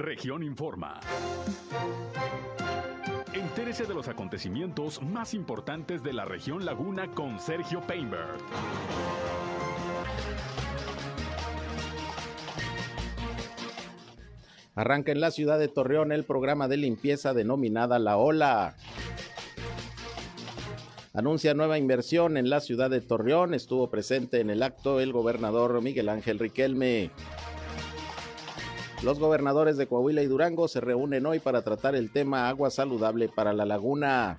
Región Informa. Entérese de los acontecimientos más importantes de la región Laguna con Sergio Painberg. Arranca en la ciudad de Torreón el programa de limpieza denominada La Ola. Anuncia nueva inversión en la ciudad de Torreón. Estuvo presente en el acto el gobernador Miguel Ángel Riquelme. Los gobernadores de Coahuila y Durango se reúnen hoy para tratar el tema agua saludable para la laguna.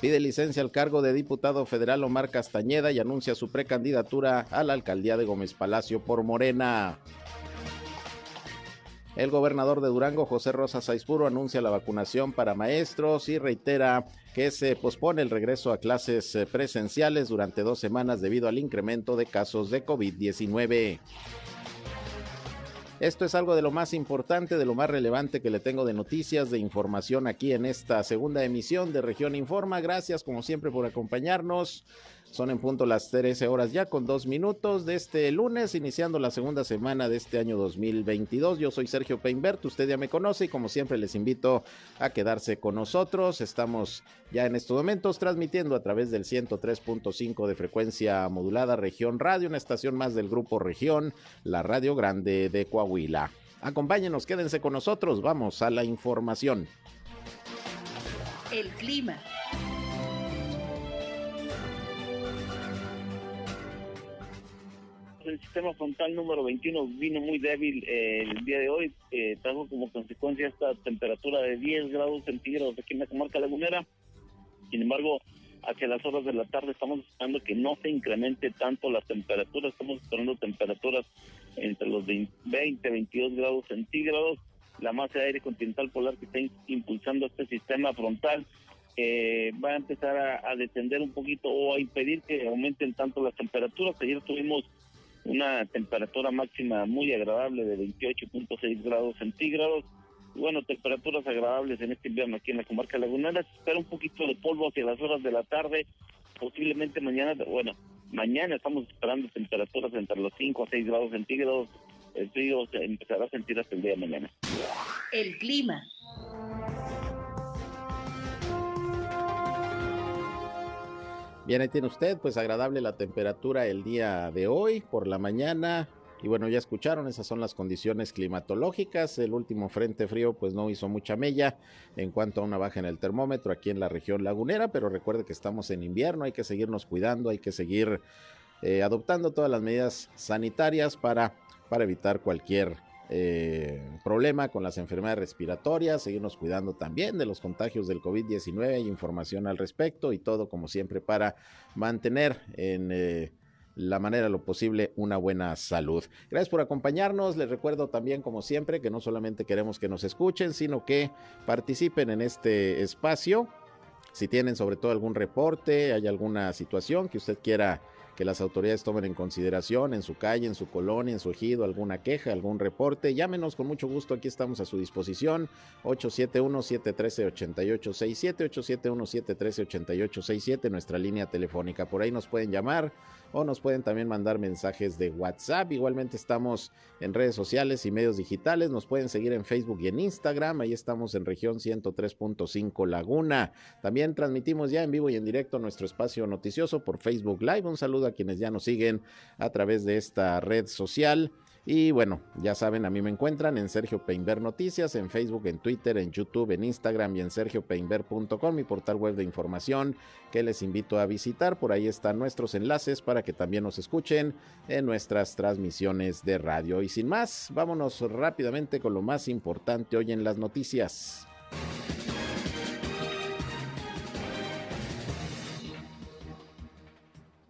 Pide licencia al cargo de diputado federal Omar Castañeda y anuncia su precandidatura a la alcaldía de Gómez Palacio por Morena. El gobernador de Durango, José Rosa Saizpuro, anuncia la vacunación para maestros y reitera que se pospone el regreso a clases eh, presenciales durante dos semanas debido al incremento de casos de COVID-19. Esto es algo de lo más importante, de lo más relevante que le tengo de noticias, de información aquí en esta segunda emisión de Región Informa. Gracias como siempre por acompañarnos. Son en punto las 13 horas ya con dos minutos de este lunes, iniciando la segunda semana de este año 2022. Yo soy Sergio Peinbert, usted ya me conoce y como siempre les invito a quedarse con nosotros. Estamos ya en estos momentos transmitiendo a través del 103.5 de frecuencia modulada Región Radio, una estación más del grupo Región, la Radio Grande de Coahuila. Acompáñenos, quédense con nosotros, vamos a la información. El clima. El sistema frontal número 21 vino muy débil eh, el día de hoy, eh, trajo como consecuencia esta temperatura de 10 grados centígrados aquí en la comarca lagunera. Sin embargo, hacia las horas de la tarde estamos esperando que no se incremente tanto la temperatura, estamos esperando temperaturas entre los 20 22 grados centígrados. La masa de aire continental polar que está impulsando este sistema frontal eh, va a empezar a, a, descender un poquito o a impedir que aumenten tanto las temperaturas. Ayer tuvimos una temperatura máxima muy agradable de 28.6 grados centígrados. Bueno, temperaturas agradables en este invierno aquí en la comarca lagunera. Se espera un poquito de polvo hacia las horas de la tarde, posiblemente mañana, bueno, mañana estamos esperando temperaturas entre los 5 a 6 grados centígrados. El frío se empezará a sentir hasta el día de mañana. El clima. Bien, ahí tiene usted, pues agradable la temperatura el día de hoy por la mañana. Y bueno, ya escucharon, esas son las condiciones climatológicas. El último frente frío pues no hizo mucha mella en cuanto a una baja en el termómetro aquí en la región lagunera, pero recuerde que estamos en invierno, hay que seguirnos cuidando, hay que seguir eh, adoptando todas las medidas sanitarias para, para evitar cualquier eh, problema con las enfermedades respiratorias, seguirnos cuidando también de los contagios del COVID-19, hay información al respecto y todo como siempre para mantener en... Eh, la manera lo posible una buena salud. Gracias por acompañarnos. Les recuerdo también, como siempre, que no solamente queremos que nos escuchen, sino que participen en este espacio. Si tienen sobre todo algún reporte, hay alguna situación que usted quiera que las autoridades tomen en consideración en su calle, en su colonia, en su ejido, alguna queja, algún reporte. Llámenos con mucho gusto, aquí estamos a su disposición. 871-713-8867, 871-713-8867, nuestra línea telefónica. Por ahí nos pueden llamar o nos pueden también mandar mensajes de WhatsApp. Igualmente estamos en redes sociales y medios digitales. Nos pueden seguir en Facebook y en Instagram. Ahí estamos en región 103.5 Laguna. También transmitimos ya en vivo y en directo nuestro espacio noticioso por Facebook Live. Un saludo a quienes ya nos siguen a través de esta red social. Y bueno, ya saben, a mí me encuentran en Sergio Peinber Noticias, en Facebook, en Twitter, en YouTube, en Instagram y en sergiopeinber.com, mi portal web de información que les invito a visitar. Por ahí están nuestros enlaces para que también nos escuchen en nuestras transmisiones de radio. Y sin más, vámonos rápidamente con lo más importante hoy en las noticias.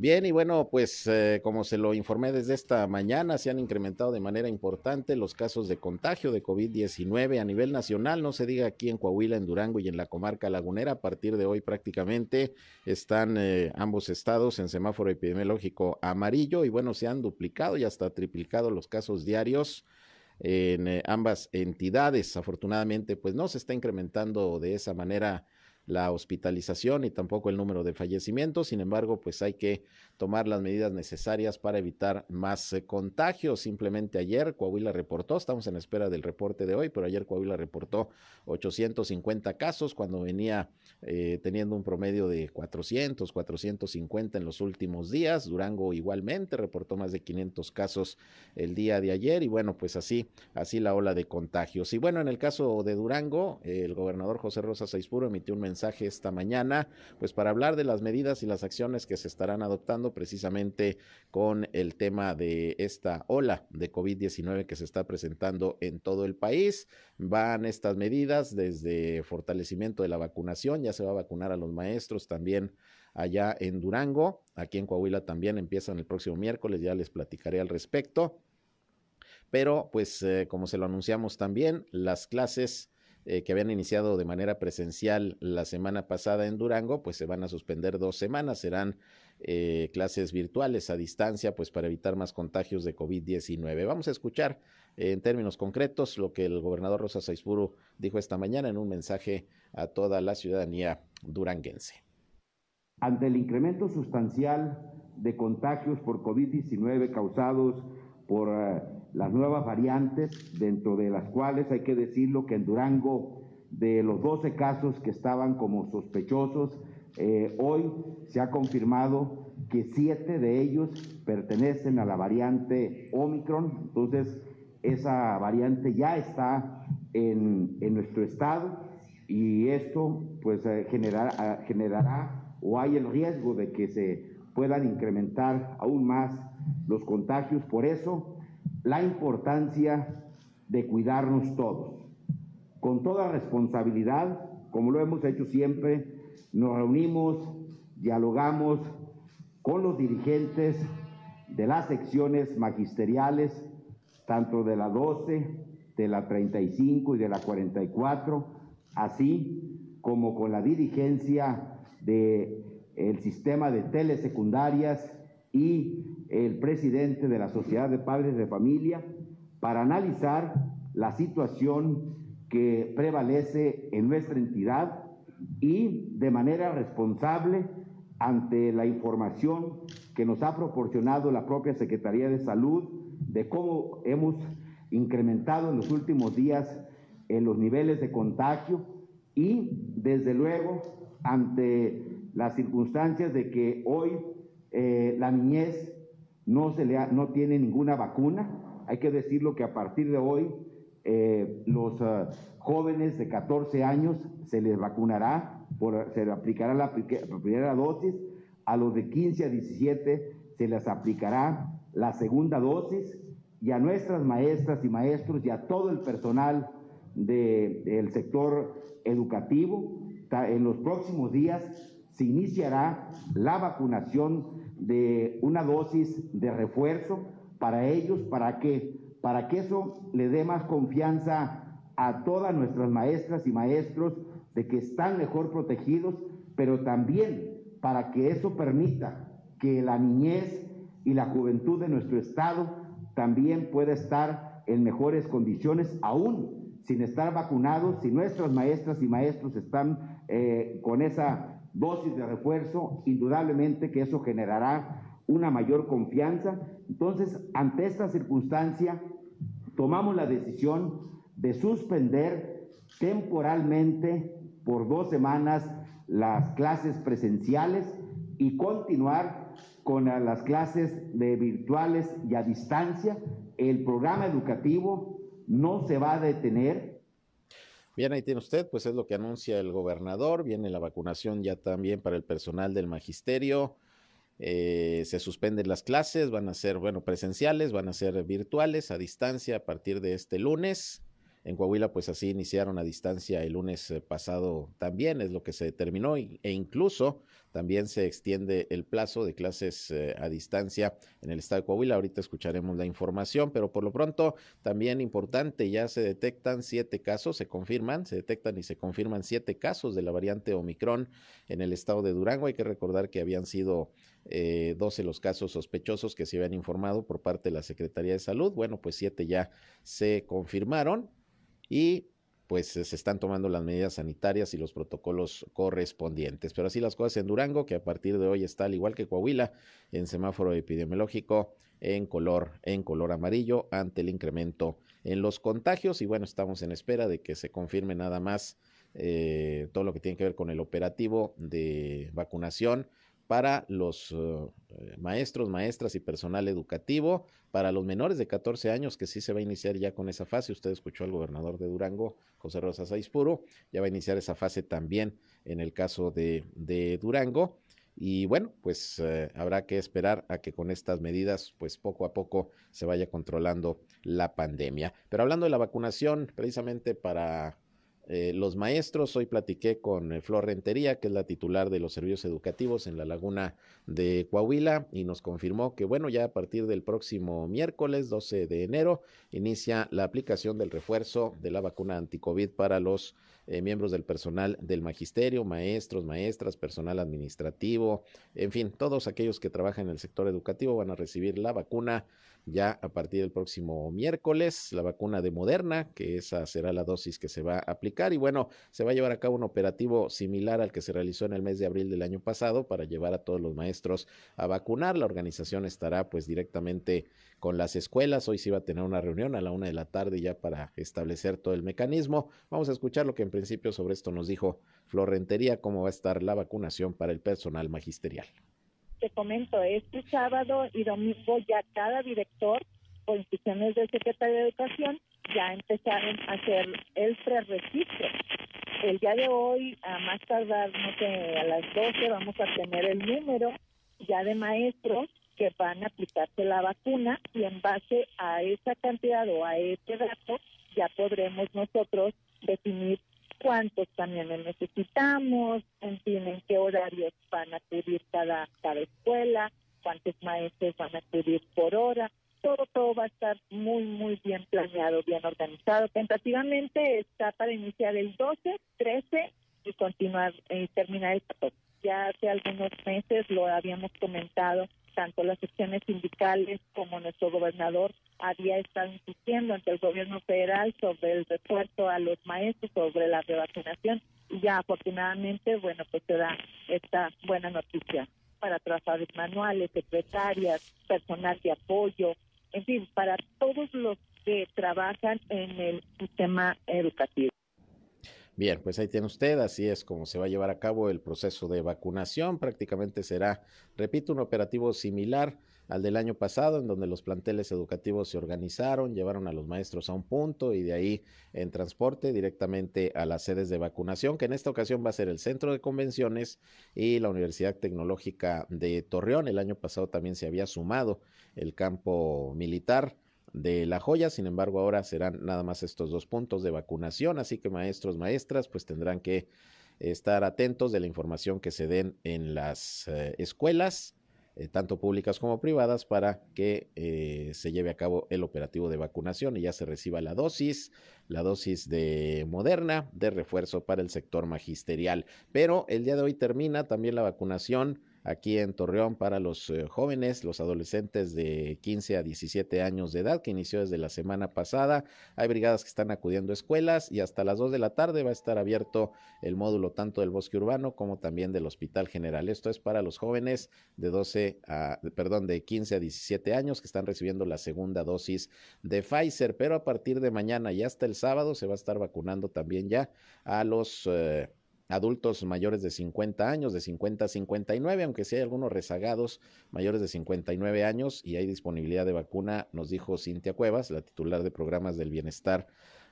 Bien, y bueno, pues eh, como se lo informé desde esta mañana, se han incrementado de manera importante los casos de contagio de COVID-19 a nivel nacional, no se diga aquí en Coahuila, en Durango y en la comarca lagunera. A partir de hoy prácticamente están eh, ambos estados en semáforo epidemiológico amarillo y bueno, se han duplicado y hasta triplicado los casos diarios en eh, ambas entidades. Afortunadamente, pues no se está incrementando de esa manera la hospitalización y tampoco el número de fallecimientos. Sin embargo, pues hay que tomar las medidas necesarias para evitar más eh, contagios. Simplemente ayer Coahuila reportó, estamos en espera del reporte de hoy, pero ayer Coahuila reportó 850 casos cuando venía eh, teniendo un promedio de 400, 450 en los últimos días. Durango igualmente reportó más de 500 casos el día de ayer y bueno, pues así, así la ola de contagios. Y bueno, en el caso de Durango, el gobernador José Rosa Saizpuro emitió un mensaje esta mañana, pues para hablar de las medidas y las acciones que se estarán adoptando precisamente con el tema de esta ola de COVID-19 que se está presentando en todo el país. Van estas medidas desde fortalecimiento de la vacunación, ya se va a vacunar a los maestros también allá en Durango, aquí en Coahuila también empiezan el próximo miércoles, ya les platicaré al respecto. Pero pues eh, como se lo anunciamos también, las clases eh, que habían iniciado de manera presencial la semana pasada en Durango, pues se van a suspender dos semanas, serán eh, clases virtuales a distancia, pues para evitar más contagios de COVID-19. Vamos a escuchar eh, en términos concretos lo que el gobernador Rosa Saizpuro dijo esta mañana en un mensaje a toda la ciudadanía duranguense. Ante el incremento sustancial de contagios por COVID-19 causados por las nuevas variantes, dentro de las cuales hay que decirlo que en Durango, de los 12 casos que estaban como sospechosos, eh, hoy se ha confirmado que siete de ellos pertenecen a la variante Omicron, entonces esa variante ya está en, en nuestro estado y esto pues eh, generará, generará o hay el riesgo de que se puedan incrementar aún más los contagios. Por eso la importancia de cuidarnos todos. Con toda responsabilidad, como lo hemos hecho siempre, nos reunimos, dialogamos con los dirigentes de las secciones magisteriales, tanto de la 12, de la 35 y de la 44, así como con la dirigencia del el sistema de telesecundarias y el presidente de la Sociedad de Padres de Familia para analizar la situación que prevalece en nuestra entidad y de manera responsable ante la información que nos ha proporcionado la propia Secretaría de Salud de cómo hemos incrementado en los últimos días en los niveles de contagio y desde luego ante las circunstancias de que hoy eh, la niñez no, se le no tiene ninguna vacuna. Hay que decirlo que a partir de hoy eh, los ah, jóvenes de 14 años se les vacunará, por, se les aplicará la, la primera dosis, a los de 15 a 17 se les aplicará la segunda dosis y a nuestras maestras y maestros y a todo el personal del sector educativo. En los próximos días se iniciará la vacunación de una dosis de refuerzo para ellos, para que, para que eso le dé más confianza a todas nuestras maestras y maestros de que están mejor protegidos, pero también para que eso permita que la niñez y la juventud de nuestro estado también pueda estar en mejores condiciones, aún sin estar vacunados, si nuestras maestras y maestros están eh, con esa dosis de refuerzo, indudablemente que eso generará una mayor confianza. Entonces, ante esta circunstancia, tomamos la decisión de suspender temporalmente por dos semanas las clases presenciales y continuar con las clases de virtuales y a distancia. El programa educativo no se va a detener, Bien, ahí tiene usted, pues es lo que anuncia el gobernador. Viene la vacunación ya también para el personal del magisterio. Eh, se suspenden las clases, van a ser, bueno, presenciales, van a ser virtuales, a distancia a partir de este lunes. En Coahuila, pues así iniciaron a distancia el lunes eh, pasado también, es lo que se determinó, e incluso también se extiende el plazo de clases eh, a distancia en el estado de Coahuila. Ahorita escucharemos la información, pero por lo pronto también importante, ya se detectan siete casos, se confirman, se detectan y se confirman siete casos de la variante Omicron en el estado de Durango. Hay que recordar que habían sido eh, 12 los casos sospechosos que se habían informado por parte de la Secretaría de Salud. Bueno, pues siete ya se confirmaron y pues se están tomando las medidas sanitarias y los protocolos correspondientes. Pero así las cosas en Durango, que a partir de hoy está al igual que Coahuila en semáforo epidemiológico en color en color amarillo ante el incremento en los contagios y bueno, estamos en espera de que se confirme nada más eh, todo lo que tiene que ver con el operativo de vacunación para los uh, eh, maestros, maestras y personal educativo, para los menores de 14 años, que sí se va a iniciar ya con esa fase. Usted escuchó al gobernador de Durango, José Rosa Saizpuro, ya va a iniciar esa fase también en el caso de, Durango. Y bueno, pues eh, habrá que esperar a que con estas medidas, pues poco a poco se vaya controlando la pandemia. Pero hablando de la vacunación, precisamente para eh, los maestros, hoy platiqué con eh, Flor Rentería, que es la titular de los servicios educativos en la laguna de Coahuila, y nos confirmó que, bueno, ya a partir del próximo miércoles 12 de enero inicia la aplicación del refuerzo de la vacuna anticovid para los eh, miembros del personal del magisterio, maestros, maestras, personal administrativo, en fin, todos aquellos que trabajan en el sector educativo van a recibir la vacuna ya a partir del próximo miércoles, la vacuna de Moderna, que esa será la dosis que se va a aplicar. Y bueno, se va a llevar a cabo un operativo similar al que se realizó en el mes de abril del año pasado para llevar a todos los maestros a vacunar. La organización estará pues directamente con las escuelas. Hoy se iba a tener una reunión a la una de la tarde ya para establecer todo el mecanismo. Vamos a escuchar lo que en principio sobre esto nos dijo Florentería, cómo va a estar la vacunación para el personal magisterial te comento, este sábado y domingo ya cada director o instituciones del secretario de Educación ya empezaron a hacer el preregistro. El día de hoy, a más tardar, no sé, a las 12 vamos a tener el número ya de maestros que van a aplicarse la vacuna y en base a esa cantidad o a ese dato ya podremos nosotros definir cuántos camiones necesitamos, en en qué horarios van a acudir cada, cada escuela, cuántos maestros van a acudir por hora. Todo, todo va a estar muy, muy bien planeado, bien organizado. Tentativamente está para iniciar el 12, 13 y continuar eh, terminar el 14. Ya hace algunos meses lo habíamos comentado tanto las secciones sindicales como nuestro gobernador había estado insistiendo ante el gobierno federal sobre el refuerzo a los maestros, sobre la revacunación y ya afortunadamente, bueno, pues se da esta buena noticia para trabajadores manuales, secretarias, personal de apoyo, en fin, para todos los que trabajan en el sistema educativo. Bien, pues ahí tiene usted, así es como se va a llevar a cabo el proceso de vacunación. Prácticamente será, repito, un operativo similar al del año pasado, en donde los planteles educativos se organizaron, llevaron a los maestros a un punto y de ahí en transporte directamente a las sedes de vacunación, que en esta ocasión va a ser el Centro de Convenciones y la Universidad Tecnológica de Torreón. El año pasado también se había sumado el campo militar de La Joya, sin embargo ahora serán nada más estos dos puntos de vacunación, así que maestros, maestras, pues tendrán que estar atentos de la información que se den en las eh, escuelas, eh, tanto públicas como privadas, para que eh, se lleve a cabo el operativo de vacunación y ya se reciba la dosis, la dosis de Moderna de refuerzo para el sector magisterial. Pero el día de hoy termina también la vacunación aquí en Torreón para los eh, jóvenes, los adolescentes de 15 a 17 años de edad, que inició desde la semana pasada. Hay brigadas que están acudiendo a escuelas y hasta las 2 de la tarde va a estar abierto el módulo tanto del bosque urbano como también del Hospital General. Esto es para los jóvenes de 12 a, perdón, de 15 a 17 años que están recibiendo la segunda dosis de Pfizer, pero a partir de mañana y hasta el sábado se va a estar vacunando también ya a los eh, adultos mayores de 50 años, de 50 a 59, aunque sí hay algunos rezagados mayores de 59 años y hay disponibilidad de vacuna, nos dijo Cintia Cuevas, la titular de programas del bienestar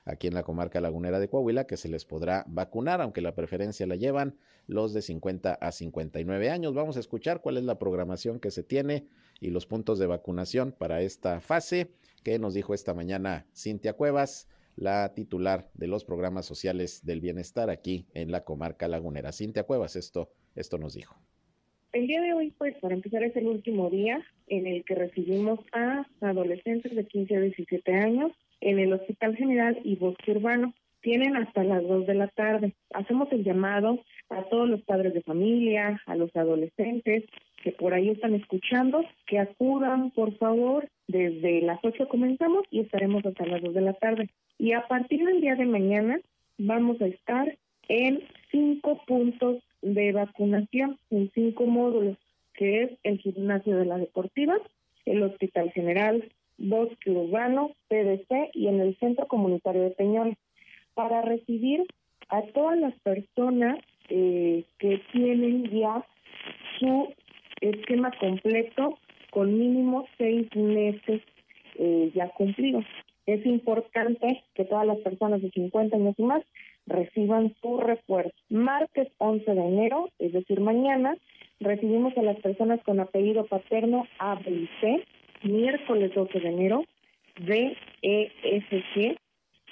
aquí en la comarca lagunera de Coahuila, que se les podrá vacunar, aunque la preferencia la llevan los de 50 a 59 años. Vamos a escuchar cuál es la programación que se tiene y los puntos de vacunación para esta fase que nos dijo esta mañana Cintia Cuevas la titular de los programas sociales del bienestar aquí en la comarca lagunera. Cintia Cuevas, esto, esto nos dijo. El día de hoy, pues, para empezar, es el último día en el que recibimos a adolescentes de 15 a 17 años en el Hospital General y Bosque Urbano. Tienen hasta las 2 de la tarde. Hacemos el llamado a todos los padres de familia, a los adolescentes que por ahí están escuchando, que acudan, por favor. Desde las 8 comenzamos y estaremos hasta las 2 de la tarde. Y a partir del día de mañana vamos a estar en cinco puntos de vacunación, en cinco módulos, que es el gimnasio de la deportiva, el Hospital General, Bosque Urbano, PDC y en el Centro Comunitario de Peñón, para recibir a todas las personas eh, que tienen ya su esquema completo con mínimo seis meses eh, ya cumplidos. Es importante que todas las personas de 50 años y más reciban su refuerzo. Martes 11 de enero, es decir, mañana, recibimos a las personas con apellido paterno A, B C. Miércoles 12 de enero, D, E, S, G.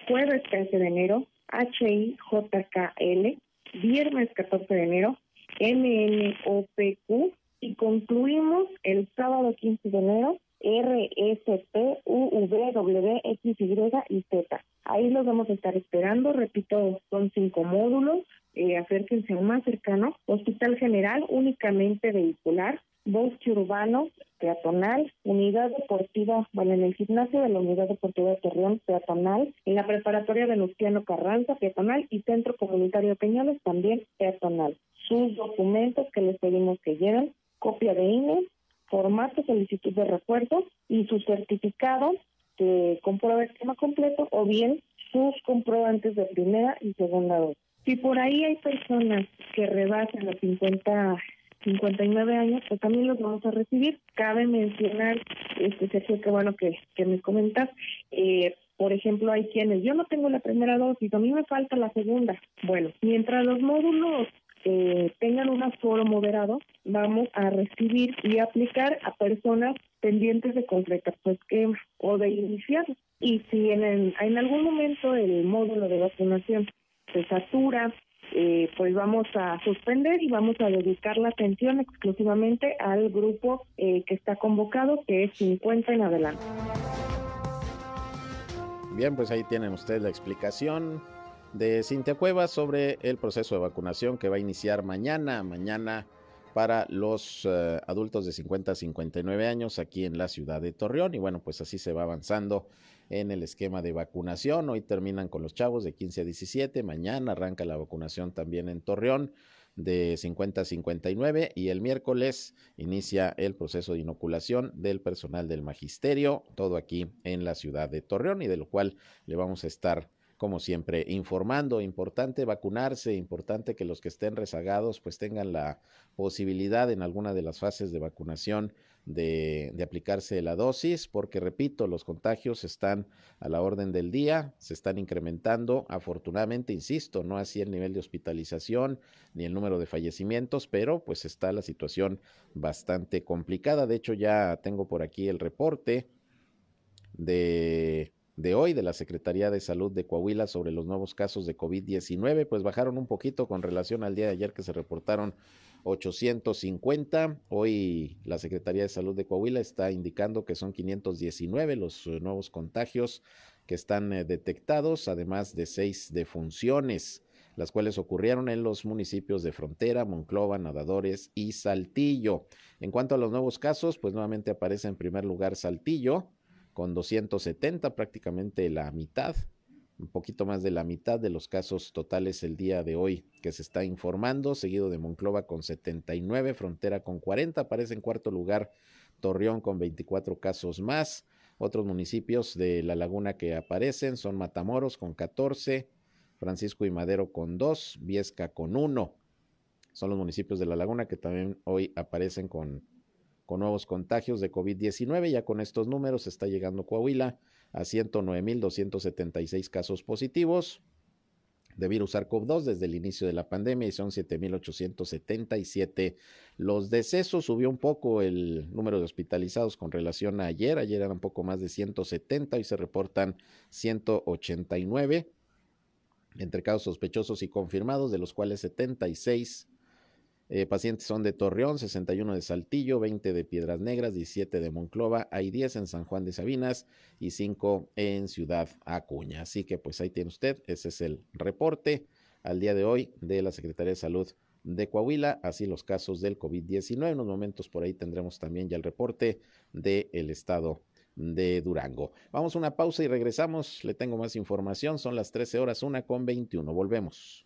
Jueves 13 de enero, H, I, J, K, L. Viernes 14 de enero, M, N, O, P, Q. Y concluimos el sábado 15 de enero, R, S, P, U, V, W, X, Y Z. Ahí los vamos a estar esperando. Repito, son cinco módulos. Eh, acérquense al más cercano. Hospital General, únicamente vehicular. Bosque Urbano, peatonal, unidad deportiva, bueno, en el gimnasio de la unidad deportiva de Torreón, peatonal, en la preparatoria de Luciano Carranza, peatonal, y centro comunitario de Peñoles, también peatonal. Sus documentos que les pedimos que lleven, copia de INE, formato solicitud de refuerzo y su certificado que comprueba el esquema completo o bien sus comprobantes de primera y segunda dosis. Si por ahí hay personas que rebasan los 50 59 años, pues también los vamos a recibir. Cabe mencionar, este Sergio, que bueno que, que me comentas, eh, por ejemplo, hay quienes, yo no tengo la primera dosis, a mí me falta la segunda. Bueno, mientras los módulos eh, tengan un aforo moderado, vamos a recibir y aplicar a personas pendientes de completar su esquema o de iniciar. Y si en, en algún momento el módulo de vacunación se satura, eh, pues vamos a suspender y vamos a dedicar la atención exclusivamente al grupo eh, que está convocado, que es 50 en adelante. Bien, pues ahí tienen ustedes la explicación de Cintia Cuevas sobre el proceso de vacunación que va a iniciar mañana, mañana para los eh, adultos de 50 a 59 años aquí en la ciudad de Torreón. Y bueno, pues así se va avanzando en el esquema de vacunación. Hoy terminan con los chavos de 15 a 17, mañana arranca la vacunación también en Torreón de 50 a 59 y el miércoles inicia el proceso de inoculación del personal del magisterio, todo aquí en la ciudad de Torreón y de lo cual le vamos a estar como siempre, informando, importante vacunarse, importante que los que estén rezagados pues tengan la posibilidad en alguna de las fases de vacunación de, aplicarse la dosis, porque repito, los contagios están a la orden del día, se están incrementando, afortunadamente, insisto, no así el nivel de hospitalización ni el número de fallecimientos, pero pues está la situación bastante complicada. De hecho, ya tengo por aquí el reporte de de hoy de la Secretaría de Salud de Coahuila sobre los nuevos casos de COVID-19, pues bajaron un poquito con relación al día de ayer que se reportaron 850. Hoy la Secretaría de Salud de Coahuila está indicando que son 519 los eh, nuevos contagios que están eh, detectados, además de seis defunciones, las cuales ocurrieron en los municipios de Frontera, Monclova, Nadadores y Saltillo. En cuanto a los nuevos casos, pues nuevamente aparece en primer lugar Saltillo con 270, prácticamente la mitad, un poquito más de la mitad de los casos totales el día de hoy que se está informando, seguido de Monclova con 79, Frontera con 40, aparece en cuarto lugar Torreón con 24 casos más. Otros municipios de la laguna que aparecen son Matamoros con 14, Francisco y Madero con 2, Viesca con 1. Son los municipios de la laguna que también hoy aparecen con con nuevos contagios de COVID-19. Ya con estos números está llegando Coahuila a 109.276 casos positivos de virus SARS-CoV-2 desde el inicio de la pandemia y son 7.877 los decesos. Subió un poco el número de hospitalizados con relación a ayer. Ayer eran un poco más de 170, y se reportan 189 entre casos sospechosos y confirmados, de los cuales 76 eh, pacientes son de Torreón, 61 de Saltillo, 20 de Piedras Negras, 17 de Monclova, hay 10 en San Juan de Sabinas y 5 en Ciudad Acuña. Así que pues ahí tiene usted, ese es el reporte al día de hoy de la Secretaría de Salud de Coahuila, así los casos del COVID-19. En unos momentos por ahí tendremos también ya el reporte del estado de Durango. Vamos a una pausa y regresamos. Le tengo más información. Son las 13 horas, una con 21. Volvemos.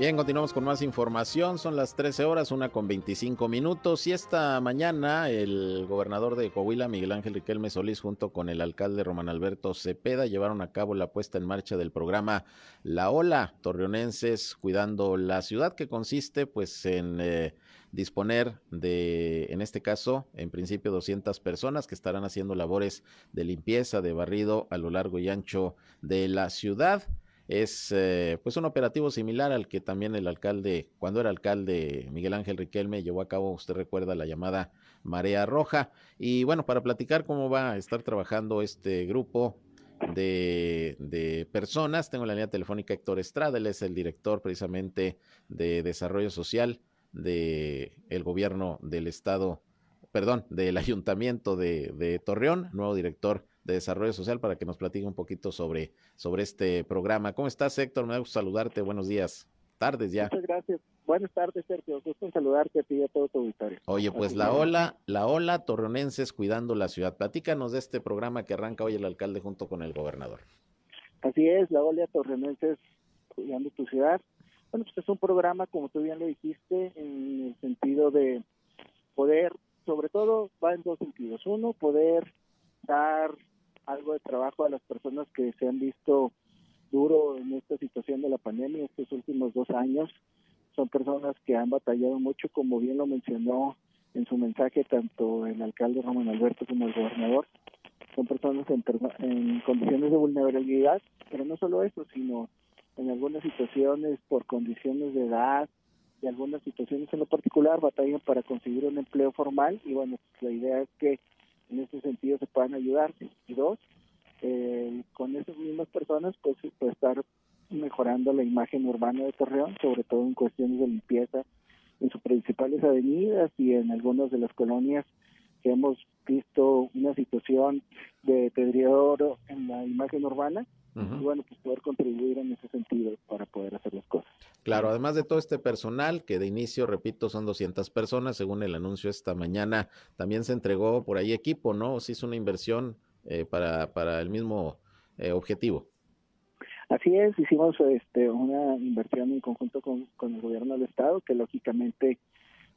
Bien, continuamos con más información. Son las 13 horas, una con 25 minutos. Y esta mañana el gobernador de Coahuila, Miguel Ángel Riquelme Solís, junto con el alcalde Román Alberto Cepeda, llevaron a cabo la puesta en marcha del programa La Ola, torreonenses cuidando la ciudad, que consiste pues en eh, disponer de, en este caso, en principio 200 personas que estarán haciendo labores de limpieza, de barrido a lo largo y ancho de la ciudad es eh, pues un operativo similar al que también el alcalde, cuando era alcalde Miguel Ángel Riquelme, llevó a cabo, usted recuerda, la llamada Marea Roja. Y bueno, para platicar cómo va a estar trabajando este grupo de, personas, tengo la línea telefónica Héctor Estrada, él es el director precisamente de Desarrollo Social del el gobierno del estado, perdón, del ayuntamiento de, de Torreón, nuevo director de Desarrollo Social para que nos platique un poquito sobre, sobre este programa. ¿Cómo estás, Héctor? Me da gusto saludarte. Buenos días. Tardes ya. Muchas gracias. Buenas tardes, Sergio. Gusto en saludarte a ti y a todo tu auditorio. Oye, pues la ola, la ola torreonenses cuidando la ciudad. Platícanos de este programa que arranca hoy el alcalde junto con el gobernador. Así es, la ola torreonenses cuidando tu ciudad. Bueno, pues es un programa, como tú bien lo dijiste, en el sentido de poder, sobre todo, va en dos sentidos. Uno, poder dar algo de trabajo a las personas que se han visto duro en esta situación de la pandemia estos últimos dos años. Son personas que han batallado mucho, como bien lo mencionó en su mensaje tanto el alcalde Ramón Alberto como el gobernador. Son personas en, en condiciones de vulnerabilidad, pero no solo eso, sino en algunas situaciones por condiciones de edad y algunas situaciones en lo particular batallan para conseguir un empleo formal y bueno, la idea es que en ese sentido se puedan ayudar. Y dos, eh, con esas mismas personas, pues, puede estar mejorando la imagen urbana de Torreón, sobre todo en cuestiones de limpieza en sus principales avenidas y en algunas de las colonias que hemos visto una situación de deterioro en la imagen urbana y bueno, pues poder contribuir en ese sentido para poder hacer las cosas. Claro, además de todo este personal, que de inicio, repito, son 200 personas, según el anuncio esta mañana, también se entregó por ahí equipo, ¿no? Se hizo una inversión eh, para, para el mismo eh, objetivo. Así es, hicimos este, una inversión en conjunto con, con el gobierno del Estado, que lógicamente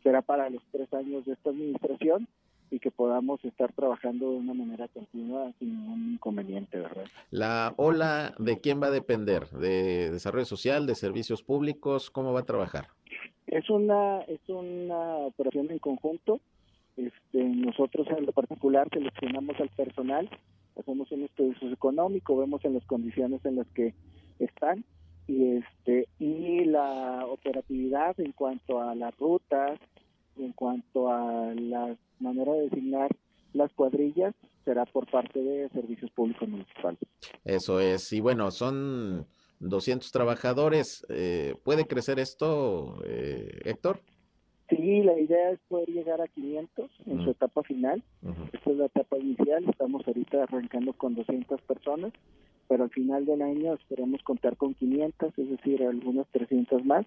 será para los tres años de esta administración y que podamos estar trabajando de una manera continua sin ningún inconveniente, ¿verdad? La ola, ¿de quién va a depender? ¿De desarrollo social, de servicios públicos? ¿Cómo va a trabajar? Es una, es una operación en conjunto. Este, nosotros en lo particular seleccionamos al personal, hacemos un estudio socioeconómico, vemos en las condiciones en las que están y este y la operatividad en cuanto a las rutas, en cuanto a la manera de designar las cuadrillas será por parte de servicios públicos municipales. Eso es, y bueno, son 200 trabajadores. Eh, ¿Puede crecer esto, eh, Héctor? Sí, la idea es poder llegar a 500 en su etapa final. Esta es la etapa inicial, estamos ahorita arrancando con 200 personas, pero al final del año esperamos contar con 500, es decir, algunas 300 más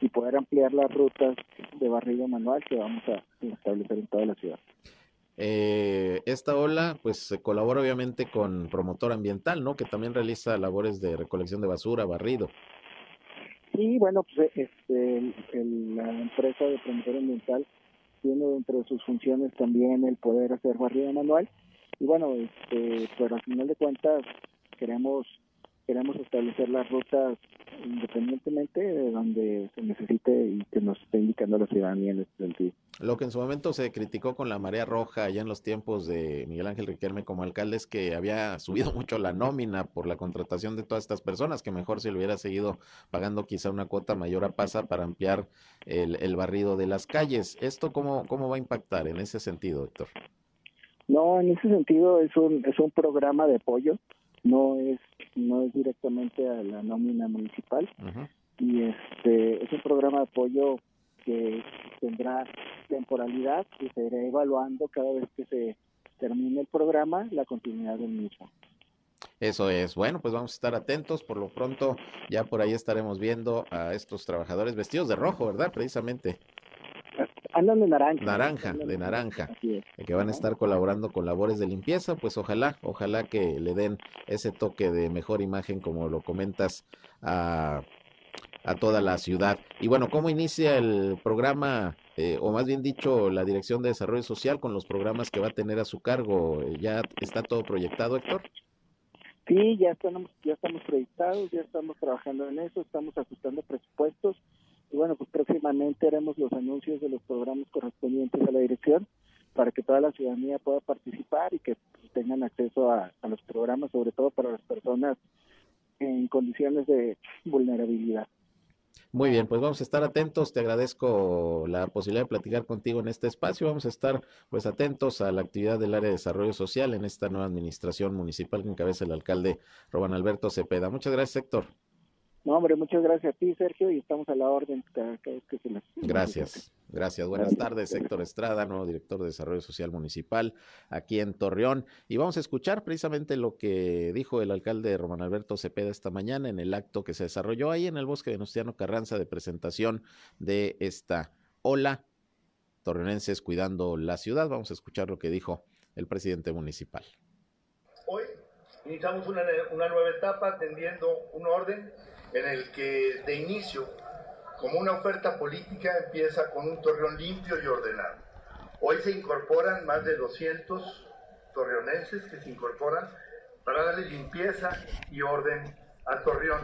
y poder ampliar las rutas de barrido manual que vamos a establecer en toda la ciudad. Eh, esta ola, pues colabora obviamente con Promotor Ambiental, ¿no? Que también realiza labores de recolección de basura, barrido. Sí, bueno, pues este, la empresa de Promotor Ambiental tiene dentro de sus funciones también el poder hacer barrido manual. Y bueno, este, pero al final de cuentas queremos queremos establecer las rutas independientemente de donde se necesite y que nos esté indicando la ciudadanía en este sentido. Lo que en su momento se criticó con la marea roja allá en los tiempos de Miguel Ángel Riquelme como alcalde es que había subido mucho la nómina por la contratación de todas estas personas, que mejor se le hubiera seguido pagando quizá una cuota mayor a pasa para ampliar el, el barrido de las calles. ¿Esto cómo, cómo va a impactar en ese sentido, Héctor? No, en ese sentido es un, es un programa de apoyo, no es, no es directamente a la nómina municipal. Y este es un programa de apoyo que tendrá temporalidad y se irá evaluando cada vez que se termine el programa la continuidad del mismo. Eso es. Bueno, pues vamos a estar atentos. Por lo pronto, ya por ahí estaremos viendo a estos trabajadores vestidos de rojo, ¿verdad? Precisamente. Andan de naranja. Naranja, de naranja. Que van a estar colaborando con labores de limpieza. Pues ojalá, ojalá que le den ese toque de mejor imagen, como lo comentas, a a toda la ciudad. Y bueno, ¿cómo inicia el programa, eh, o más bien dicho, la Dirección de Desarrollo Social con los programas que va a tener a su cargo? ¿Ya está todo proyectado, Héctor? Sí, ya estamos, ya estamos proyectados, ya estamos trabajando en eso, estamos ajustando presupuestos y bueno, pues próximamente haremos los anuncios de los programas correspondientes a la dirección para que toda la ciudadanía pueda participar y que tengan acceso a los programas, sobre todo para las personas en condiciones de vulnerabilidad. Muy bien, pues vamos a estar atentos. Te agradezco la posibilidad de platicar contigo en este espacio. Vamos a estar pues atentos a la actividad del área de desarrollo social en esta nueva administración municipal que encabeza el alcalde Roban Alberto Cepeda. Muchas gracias, Héctor. No, hombre, muchas gracias a ti, Sergio, y estamos a la orden cada, vez que se las... Gracias, gracias. Buenas tardes, Héctor Estrada, nuevo director de Desarrollo Social Municipal aquí en Torreón. Y vamos a escuchar precisamente lo que dijo el alcalde Román Alberto Cepeda esta mañana en el acto que se desarrolló ahí en el bosque de Nostiano Carranza de presentación de esta ola torreonenses cuidando la ciudad. Vamos a escuchar lo que dijo el presidente municipal. Hoy iniciamos una, una nueva etapa atendiendo un orden en el que de inicio, como una oferta política, empieza con un torreón limpio y ordenado. Hoy se incorporan más de 200 torreonenses que se incorporan para darle limpieza y orden a Torreón.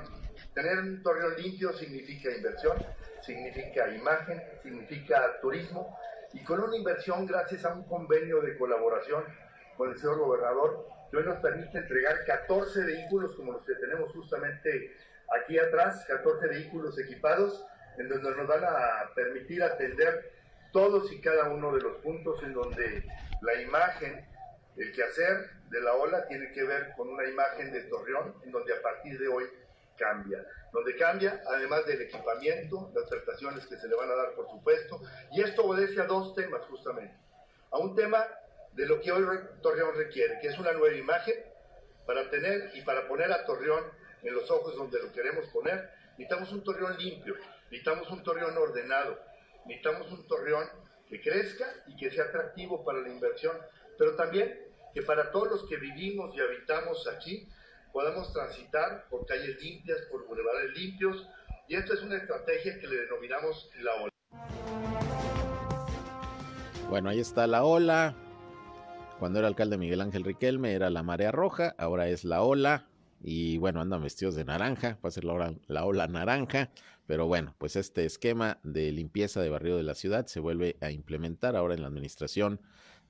Tener un Torreón limpio significa inversión, significa imagen, significa turismo y con una inversión gracias a un convenio de colaboración con el señor gobernador que hoy nos permite entregar 14 vehículos como los que tenemos justamente aquí atrás 14 vehículos equipados en donde nos van a permitir atender todos y cada uno de los puntos en donde la imagen, el quehacer de la ola tiene que ver con una imagen de Torreón, en donde a partir de hoy cambia. Donde cambia, además del equipamiento, las prestaciones que se le van a dar, por supuesto, y esto obedece a dos temas justamente. A un tema de lo que hoy Torreón requiere, que es una nueva imagen para tener y para poner a Torreón en los ojos donde lo queremos poner. Necesitamos un torreón limpio, necesitamos un torreón ordenado, necesitamos un torreón que crezca y que sea atractivo para la inversión, pero también que para todos los que vivimos y habitamos aquí podamos transitar por calles limpias, por bulevares limpios, y esto es una estrategia que le denominamos la ola. Bueno, ahí está la ola. Cuando era alcalde Miguel Ángel Riquelme era la marea roja, ahora es la ola y bueno, andan vestidos de naranja, va a ser la la ola naranja, pero bueno, pues este esquema de limpieza de barrio de la ciudad se vuelve a implementar ahora en la administración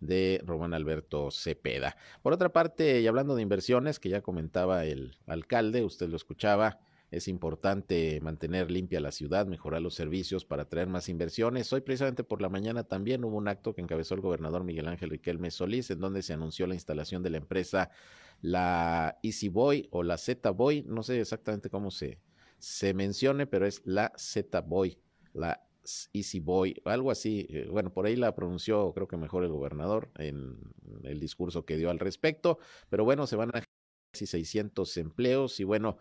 de Román Alberto Cepeda. Por otra parte, y hablando de inversiones, que ya comentaba el alcalde, usted lo escuchaba, es importante mantener limpia la ciudad, mejorar los servicios para atraer más inversiones. Hoy precisamente por la mañana también hubo un acto que encabezó el gobernador Miguel Ángel Riquelme Solís, en donde se anunció la instalación de la empresa la Easy Boy o la Z Boy, no sé exactamente cómo se, mencione, pero es la Z Boy, la Easy Boy, algo así. Eh, bueno, por ahí la pronunció creo que mejor el gobernador en el discurso que dio al respecto, pero bueno, se van a casi 600 empleos y bueno,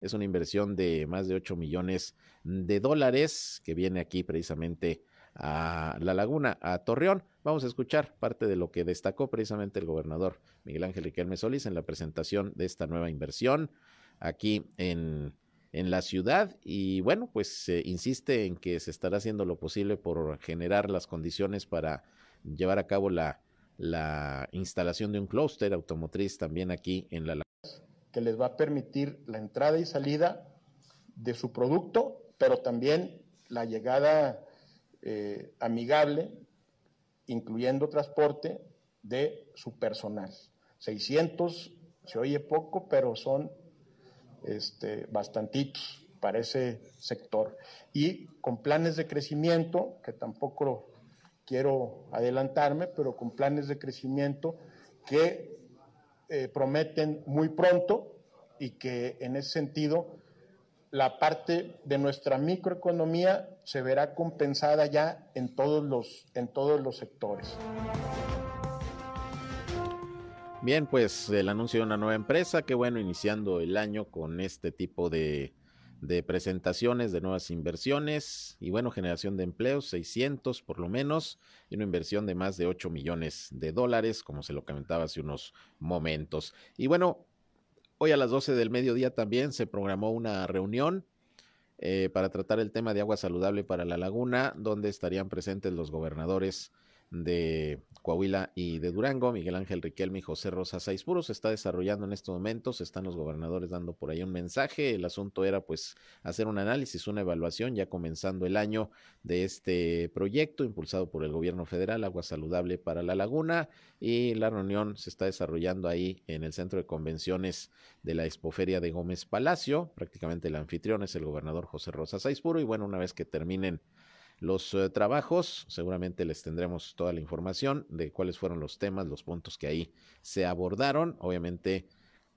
es una inversión de más de 8 millones de dólares que viene aquí precisamente a La Laguna, a Torreón. Vamos a escuchar parte de lo que destacó precisamente el gobernador Miguel Ángel Riquelme Solís en la presentación de esta nueva inversión aquí en, en la ciudad y bueno, pues se insiste en que se estará haciendo lo posible por generar las condiciones para llevar a cabo la, la instalación de un clúster automotriz también aquí en la. Que les va a permitir la entrada y salida de su producto, pero también la llegada eh, amigable, incluyendo transporte de su personal. 600 se oye poco, pero son este, bastantitos para ese sector. Y con planes de crecimiento, que tampoco quiero adelantarme, pero con planes de crecimiento que eh, prometen muy pronto y que en ese sentido la parte de nuestra microeconomía se verá compensada ya en todos los, en todos los sectores. Bien, pues el anuncio de una nueva empresa, qué bueno, iniciando el año con este tipo de, de presentaciones de nuevas inversiones y bueno, generación de empleos, 600 por lo menos, y una inversión de más de 8 millones de dólares, como se lo comentaba hace unos momentos. Y bueno, hoy a las 12 del mediodía también se programó una reunión eh, para tratar el tema de agua saludable para la laguna, donde estarían presentes los gobernadores de Coahuila y de Durango, Miguel Ángel Riquelme y José Rosa Saizpuro se está desarrollando en estos momentos, están los gobernadores dando por ahí un mensaje, el asunto era pues hacer un análisis, una evaluación ya comenzando el año de este proyecto impulsado por el gobierno federal, Agua Saludable para la Laguna y la reunión se está desarrollando ahí en el centro de convenciones de la Expoferia de Gómez Palacio, prácticamente el anfitrión es el gobernador José Rosa Saizpuro y bueno, una vez que terminen los eh, trabajos. Seguramente les tendremos toda la información de cuáles fueron los temas, los puntos que ahí se abordaron. Obviamente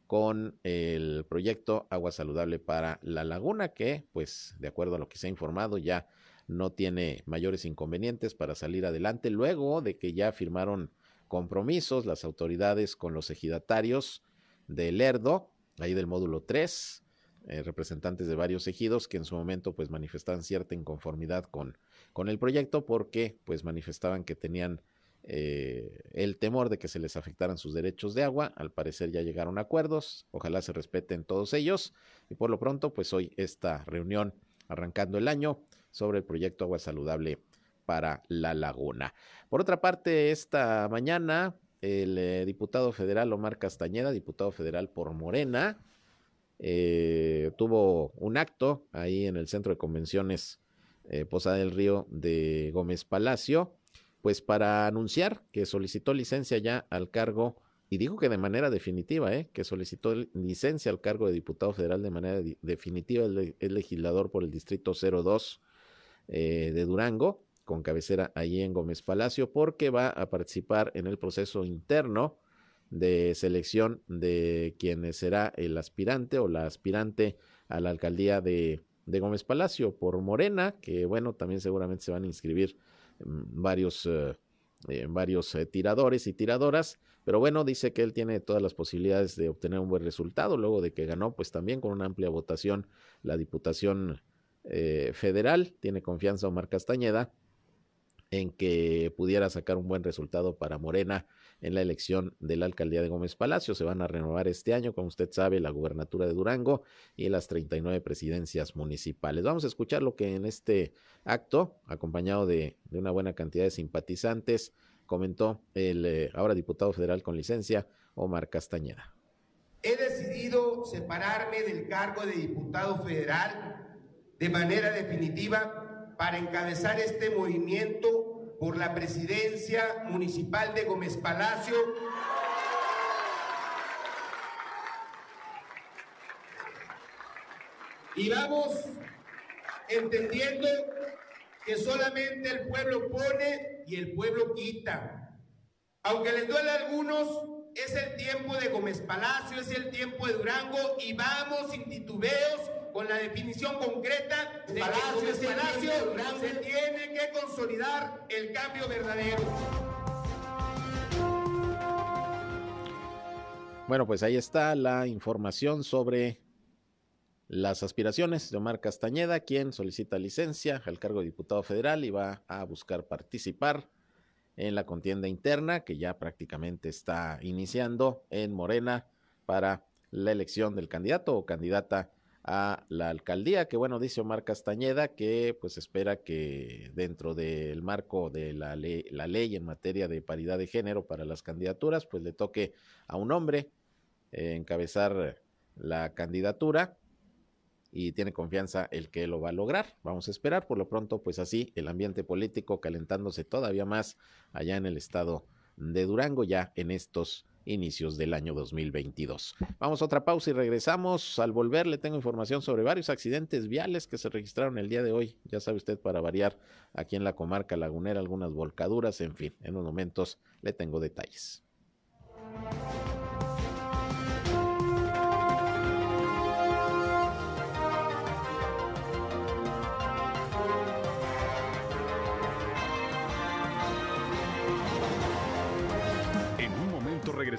con el proyecto Agua Saludable para la Laguna, que pues de acuerdo a lo que se ha informado ya no tiene mayores inconvenientes para salir adelante luego de que ya firmaron compromisos las autoridades con los ejidatarios del ERDO, ahí del módulo 3, eh, representantes de varios ejidos que en su momento pues manifestaban cierta inconformidad con con el proyecto porque pues manifestaban que tenían eh, el temor de que se les afectaran sus derechos de agua. Al parecer ya llegaron acuerdos, ojalá se respeten todos ellos y por lo pronto pues hoy esta reunión arrancando el año sobre el proyecto Agua Saludable para la Laguna. Por otra parte, esta mañana el eh, diputado federal Omar Castañeda, diputado federal por Morena, eh, tuvo un acto ahí en el centro de convenciones eh, Posada del Río de Gómez Palacio, pues para anunciar que solicitó licencia ya al cargo, y dijo que de manera definitiva, ¿eh? que solicitó licencia al cargo de diputado federal de manera definitiva, el, legislador por el Distrito 02 eh, de Durango, con cabecera allí en Gómez Palacio, porque va a participar en el proceso interno de selección de quien será el aspirante o la aspirante a la alcaldía de de Gómez Palacio por Morena, que bueno, también seguramente se van a inscribir varios, eh, eh, varios eh, tiradores y tiradoras, pero bueno, dice que él tiene todas las posibilidades de obtener un buen resultado, luego de que ganó pues también con una amplia votación la Diputación Federal, tiene confianza Omar Castañeda en que pudiera sacar un buen resultado para Morena en la elección de la alcaldía de Gómez Palacio. Se van a renovar este año, como usted sabe, la gubernatura de Durango y las 39 presidencias municipales. Vamos a escuchar lo que en este acto, acompañado de, una buena cantidad de simpatizantes, comentó el eh, ahora diputado federal con licencia, Omar Castañeda. He decidido separarme del cargo de diputado federal de manera definitiva para encabezar este movimiento por la presidencia municipal de Gómez Palacio. Y vamos entendiendo que solamente el pueblo pone y el pueblo quita. Aunque les duele a algunos, es el tiempo de Gómez Palacio, es el tiempo de Durango y vamos sin titubeos con la definición concreta de Palacio, que Palacio se tiene que consolidar el cambio verdadero. Bueno, pues ahí está la información sobre las aspiraciones de Omar Castañeda, quien solicita licencia al cargo de diputado federal y va a buscar participar en la contienda interna que ya prácticamente está iniciando en Morena para la elección del candidato o candidata a la alcaldía, que bueno, dice Omar Castañeda que pues espera que dentro del marco de la ley, la ley en materia de paridad de género para las candidaturas, pues le toque a un hombre eh, encabezar la candidatura y tiene confianza el que lo va a lograr. Vamos a esperar, por lo pronto, pues así el ambiente político calentándose todavía más allá en el estado de Durango ya en estos inicios del año 2022. Vamos a otra pausa y regresamos. Al volver le tengo información sobre varios accidentes viales que se registraron el día de hoy. Ya sabe usted para variar aquí en la comarca lagunera algunas volcaduras, en fin, en unos momentos le tengo detalles.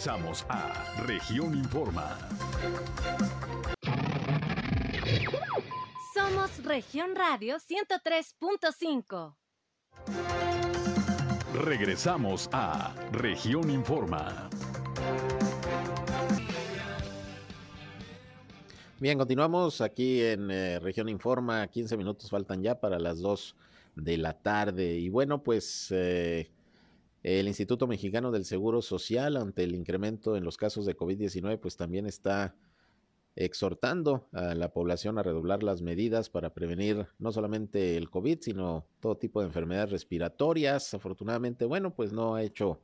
Regresamos a Región Informa. Somos Región Radio 103.5. Regresamos a Región Informa. Bien, continuamos aquí en eh, Región Informa. 15 minutos faltan ya para las 2 de la tarde. Y bueno, pues eh, el Instituto Mexicano del Seguro Social, ante el incremento en los casos de COVID-19, pues también está exhortando a la población a redoblar las medidas para prevenir no solamente el COVID, sino todo tipo de enfermedades respiratorias. Afortunadamente, bueno, pues no ha hecho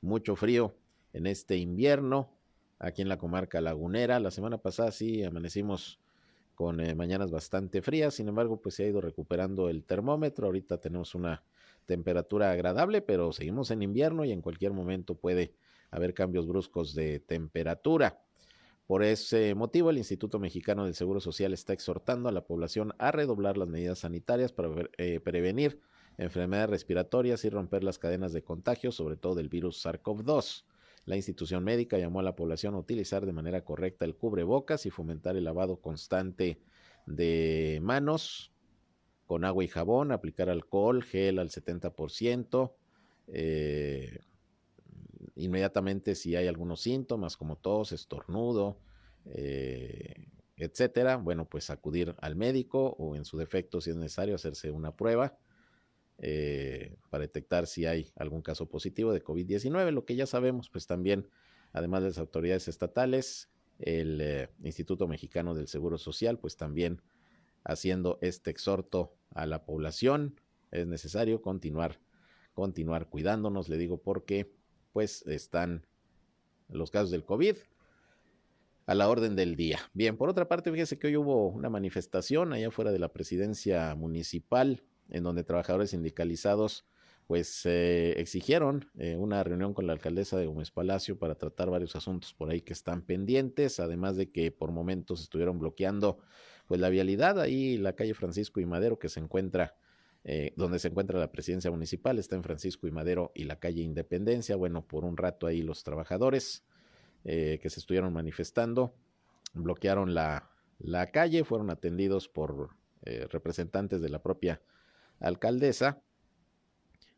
mucho frío en este invierno aquí en la comarca lagunera. La semana pasada sí amanecimos con eh, mañanas bastante frías, sin embargo, pues se ha ido recuperando el termómetro. Ahorita tenemos una temperatura agradable, pero seguimos en invierno y en cualquier momento puede haber cambios bruscos de temperatura. Por ese motivo, el Instituto Mexicano del Seguro Social está exhortando a la población a redoblar las medidas sanitarias para eh, prevenir enfermedades respiratorias y romper las cadenas de contagio, sobre todo del virus SARS-CoV-2. La institución médica llamó a la población a utilizar de manera correcta el cubrebocas y fomentar el lavado constante de manos, con agua y jabón, aplicar alcohol, gel al 70%, eh, inmediatamente si hay algunos síntomas como tos, estornudo, eh, etcétera, bueno, pues acudir al médico o en su defecto, si es necesario, hacerse una prueba eh, para detectar si hay algún caso positivo de COVID-19. Lo que ya sabemos, pues también, además de las autoridades estatales, el Instituto Mexicano del Seguro Social, pues también haciendo este exhorto a la población. Es necesario continuar, continuar cuidándonos, le digo, porque pues están los casos del COVID a la orden del día. Bien, por otra parte, fíjese que hoy hubo una manifestación allá fuera de la presidencia municipal, en donde trabajadores sindicalizados pues eh, exigieron eh, una reunión con la alcaldesa de Gómez Palacio para tratar varios asuntos por ahí que están pendientes, además de que por momentos estuvieron bloqueando pues la vialidad ahí, la calle Francisco y Madero que se encuentra, eh, donde se encuentra la presidencia municipal, está en Francisco y Madero y la calle Independencia. Bueno, por un rato ahí los trabajadores eh, que se estuvieron manifestando bloquearon la, la calle, fueron atendidos por eh, representantes de la propia alcaldesa.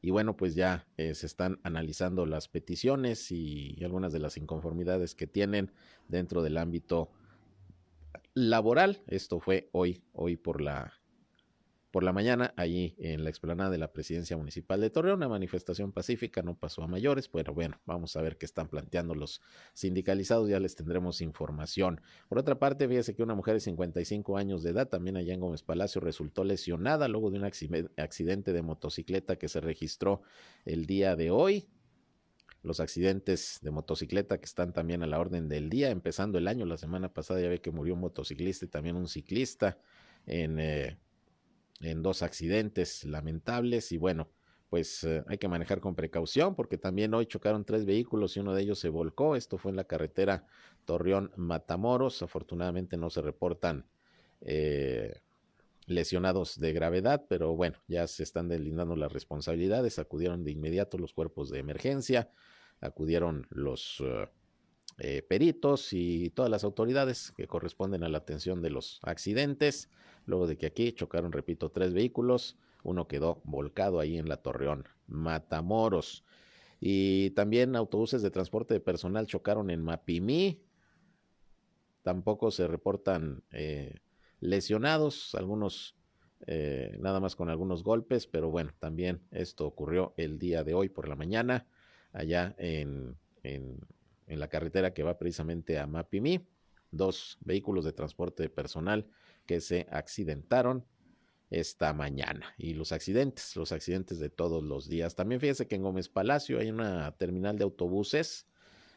Y bueno, pues ya se están analizando las peticiones y algunas de las inconformidades que tienen dentro del ámbito laboral. Esto fue hoy, hoy por la, por la mañana, allí en la explanada de la presidencia municipal de Torreón. Una manifestación pacífica, no pasó a mayores, pero bueno, vamos a ver qué están planteando los sindicalizados, ya les tendremos información. Por otra parte, fíjese que una mujer de 55 años de edad, también allá en Gómez Palacio, resultó lesionada luego de un accidente de motocicleta que se registró el día de hoy los accidentes de motocicleta que están también a la orden del día, empezando el año, la semana pasada ya ve que murió un motociclista y también un ciclista en, eh, en dos accidentes lamentables. Y bueno, pues eh, hay que manejar con precaución porque también hoy chocaron tres vehículos y uno de ellos se volcó, esto fue en la carretera Torreón Matamoros, afortunadamente no se reportan eh, lesionados de gravedad, pero bueno, ya se están delindando las responsabilidades, acudieron de inmediato los cuerpos de emergencia, acudieron los eh, eh, peritos y todas las autoridades que corresponden a la atención de los accidentes. Luego de que aquí chocaron, repito, tres vehículos, uno quedó volcado ahí en la Torreón Matamoros. Y también autobuses de transporte de personal chocaron en Mapimí. Tampoco se reportan eh, lesionados, algunos nada más con algunos golpes, pero bueno, también esto ocurrió el día de hoy por la mañana allá en, en, la carretera que va precisamente a Mapimí. Dos vehículos de transporte personal que se accidentaron esta mañana. Y los accidentes, los accidentes de todos los días. También fíjese que en Gómez Palacio hay una terminal de autobuses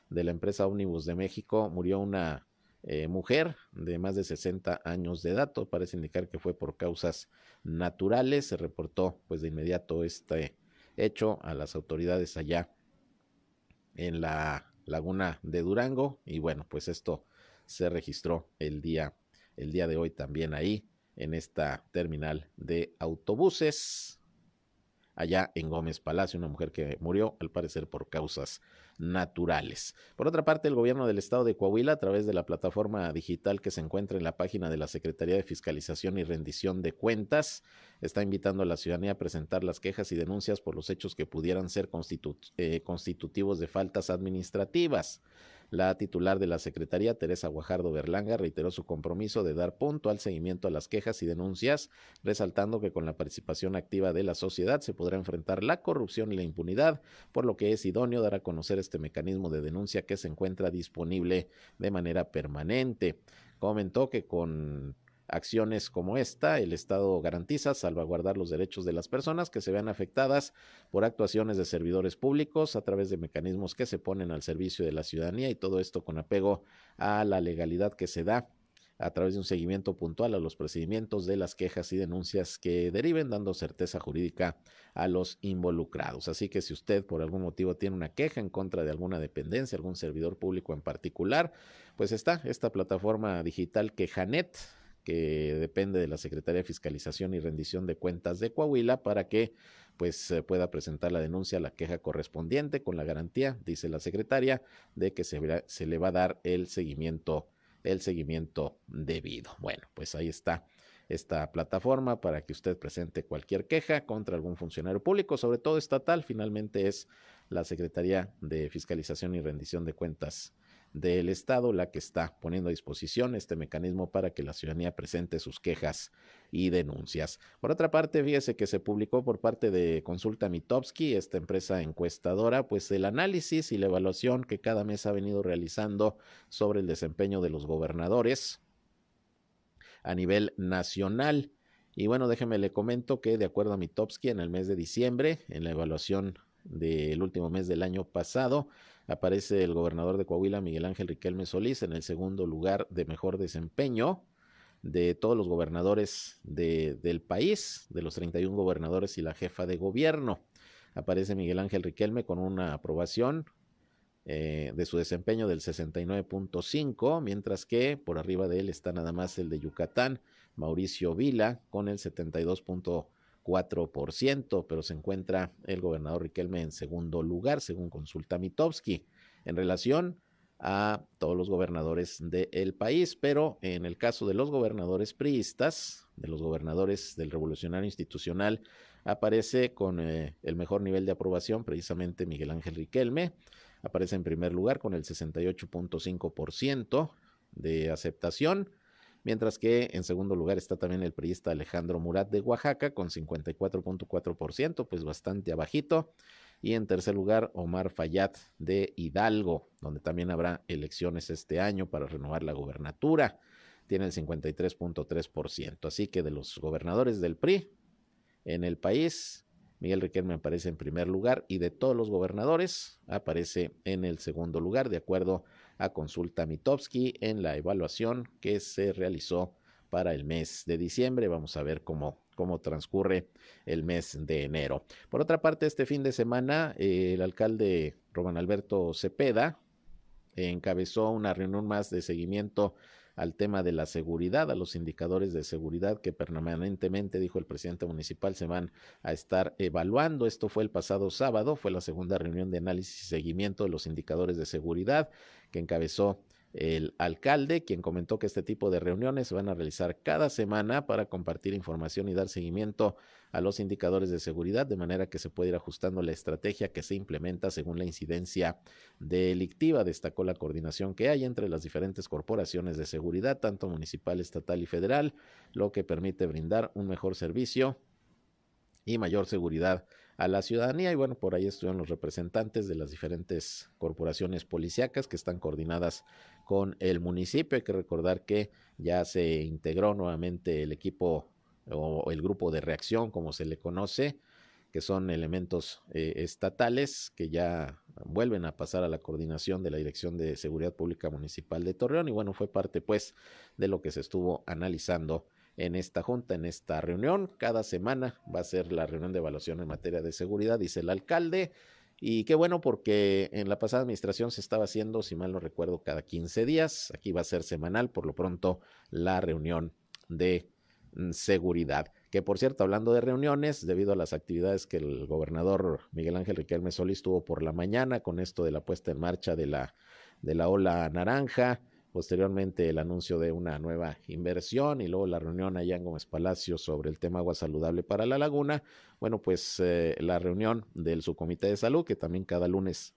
de la empresa Omnibus de México. Murió una eh, mujer de más de 60 años de edad. parece indicar que fue por causas naturales. Se reportó pues de inmediato este hecho a las autoridades allá en la laguna de Durango. Y bueno, pues esto se registró el día, el día de hoy también ahí en esta terminal de autobuses allá en Gómez Palacio, una mujer que murió al parecer por causas naturales. Por otra parte, el gobierno del estado de Coahuila, a través de la plataforma digital que se encuentra en la página de la Secretaría de Fiscalización y Rendición de Cuentas, está invitando a la ciudadanía a presentar las quejas y denuncias por los hechos que pudieran ser eh, constitutivos de faltas administrativas. La titular de la Secretaría, Teresa Guajardo Berlanga, reiteró su compromiso de dar punto al seguimiento a las quejas y denuncias, resaltando que con la participación activa de la sociedad se podrá enfrentar la corrupción y la impunidad, por lo que es idóneo dar a conocer este mecanismo de denuncia que se encuentra disponible de manera permanente. Comentó que con acciones como esta, el Estado garantiza salvaguardar los derechos de las personas que se vean afectadas por actuaciones de servidores públicos a través de mecanismos que se ponen al servicio de la ciudadanía y todo esto con apego a la legalidad que se da a través de un seguimiento puntual a los procedimientos de las quejas y denuncias que deriven, dando certeza jurídica a los involucrados. Así que si usted por algún motivo tiene una queja en contra de alguna dependencia, algún servidor público en particular, pues está esta plataforma digital Quejanet, que depende de la Secretaría de Fiscalización y Rendición de Cuentas de Coahuila para que pues pueda presentar la denuncia, la queja correspondiente con la garantía, dice la secretaria, de que se, se le va a dar el seguimiento, el seguimiento debido. Bueno, pues ahí está esta plataforma para que usted presente cualquier queja contra algún funcionario público, sobre todo estatal, finalmente es la Secretaría de Fiscalización y Rendición de Cuentas del Estado la que está poniendo a disposición este mecanismo para que la ciudadanía presente sus quejas y denuncias. Por otra parte, fíjese que se publicó por parte de Consulta Mitowski, esta empresa encuestadora, pues el análisis y la evaluación que cada mes ha venido realizando sobre el desempeño de los gobernadores a nivel nacional. Y bueno, déjeme le comento que de acuerdo a Mitowski, en el mes de diciembre, en la evaluación del último mes del año pasado, aparece el gobernador de Coahuila, Miguel Ángel Riquelme Solís, en el segundo lugar de mejor desempeño de todos los gobernadores del país, de los 31 gobernadores y la jefa de gobierno. Aparece Miguel Ángel Riquelme con una aprobación eh, de su desempeño del 69.5, mientras que por arriba de él está nada más el de Yucatán, Mauricio Vila, con el 72.4%, pero se encuentra el gobernador Riquelme en segundo lugar, según consulta Mitowski, en relación a todos los gobernadores del país, pero en el caso de los gobernadores priistas, de los gobernadores del Revolucionario Institucional, aparece con eh, el mejor nivel de aprobación precisamente Miguel Ángel Riquelme, aparece en primer lugar con el 68.5% de aceptación, mientras que en segundo lugar está también el priista Alejandro Murat de Oaxaca con 54.4%, pues bastante abajito. Y en tercer lugar, Omar Fayad de Hidalgo, donde también habrá elecciones este año para renovar la gobernatura. Tiene el 53.3%. Así que de los gobernadores del PRI en el país, Miguel Riquelme aparece en primer lugar y de todos los gobernadores aparece en el segundo lugar, de acuerdo a consulta Mitowski en la evaluación que se realizó para el mes de diciembre. Vamos a ver cómo cómo transcurre el mes de enero. Por otra parte, este fin de semana, eh, el alcalde Román Alberto Cepeda encabezó una reunión más de seguimiento al tema de la seguridad, a los indicadores de seguridad que permanentemente, dijo el presidente municipal, se van a estar evaluando. Esto fue el pasado sábado, fue la segunda reunión de análisis y seguimiento de los indicadores de seguridad que encabezó el alcalde, quien comentó que este tipo de reuniones se van a realizar cada semana para compartir información y dar seguimiento a los indicadores de seguridad, de manera que se puede ir ajustando la estrategia que se implementa según la incidencia delictiva. Destacó la coordinación que hay entre las diferentes corporaciones de seguridad, tanto municipal, estatal y federal, lo que permite brindar un mejor servicio y mayor seguridad a la ciudadanía. Y bueno, por ahí estuvieron los representantes de las diferentes corporaciones policíacas que están coordinadas con el municipio. Hay que recordar que ya se integró nuevamente el equipo o el grupo de reacción, como se le conoce, que son elementos eh, estatales que ya vuelven a pasar a la coordinación de la Dirección de Seguridad Pública Municipal de Torreón y bueno, fue parte pues de lo que se estuvo analizando en esta junta, en esta reunión. Cada semana va a ser la reunión de evaluación en materia de seguridad, dice el alcalde. Y qué bueno porque en la pasada administración se estaba haciendo, si mal no recuerdo, cada 15 días. Aquí va a ser semanal, por lo pronto, la reunión de mm, seguridad. Que por cierto, hablando de reuniones, debido a las actividades que el gobernador Miguel Ángel Riquelme Solís tuvo por la mañana con esto de la puesta en marcha de la, de la ola naranja, posteriormente el anuncio de una nueva inversión y luego la reunión allá en Gómez Palacio sobre el tema agua saludable para la laguna. Bueno, pues eh, la reunión del subcomité de salud, que también cada lunes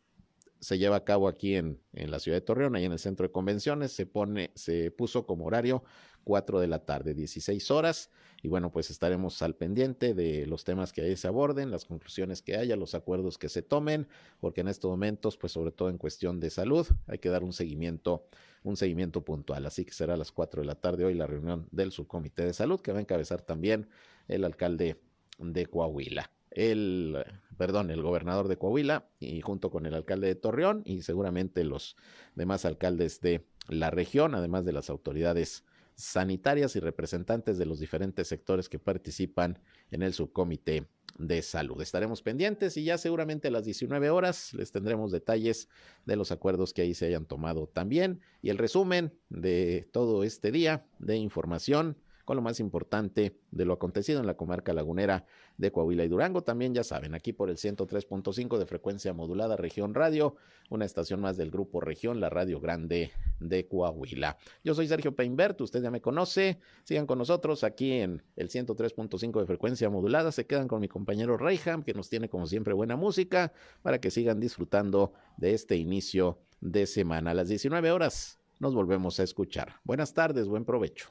se lleva a cabo aquí en, en, la ciudad de Torreón, ahí en el centro de convenciones, se pone, se puso como horario 4 de la tarde, 16 horas. Y bueno, pues estaremos al pendiente de los temas que ahí se aborden, las conclusiones que haya, los acuerdos que se tomen, porque en estos momentos, pues sobre todo en cuestión de salud, hay que dar un seguimiento, un seguimiento puntual. Así que será a las 4 de la tarde hoy la reunión del subcomité de salud, que va a encabezar también el alcalde de Coahuila el, perdón, el gobernador de Coahuila y junto con el alcalde de Torreón y seguramente los demás alcaldes de la región, además de las autoridades sanitarias y representantes de los diferentes sectores que participan en el subcomité de salud. Estaremos pendientes y ya seguramente a las 19 horas les tendremos detalles de los acuerdos que ahí se hayan tomado también y el resumen de todo este día de información con lo más importante de lo acontecido en la comarca lagunera de Coahuila y Durango. También ya saben, aquí por el 103.5 de frecuencia modulada Región Radio, una estación más del grupo Región, la Radio Grande de Coahuila. Yo soy Sergio Peinbert, usted ya me conoce. Sigan con nosotros aquí en el 103.5 de frecuencia modulada. Se quedan con mi compañero Reyham, que nos tiene como siempre buena música, para que sigan disfrutando de este inicio de semana. A las 19 horas nos volvemos a escuchar. Buenas tardes, buen provecho.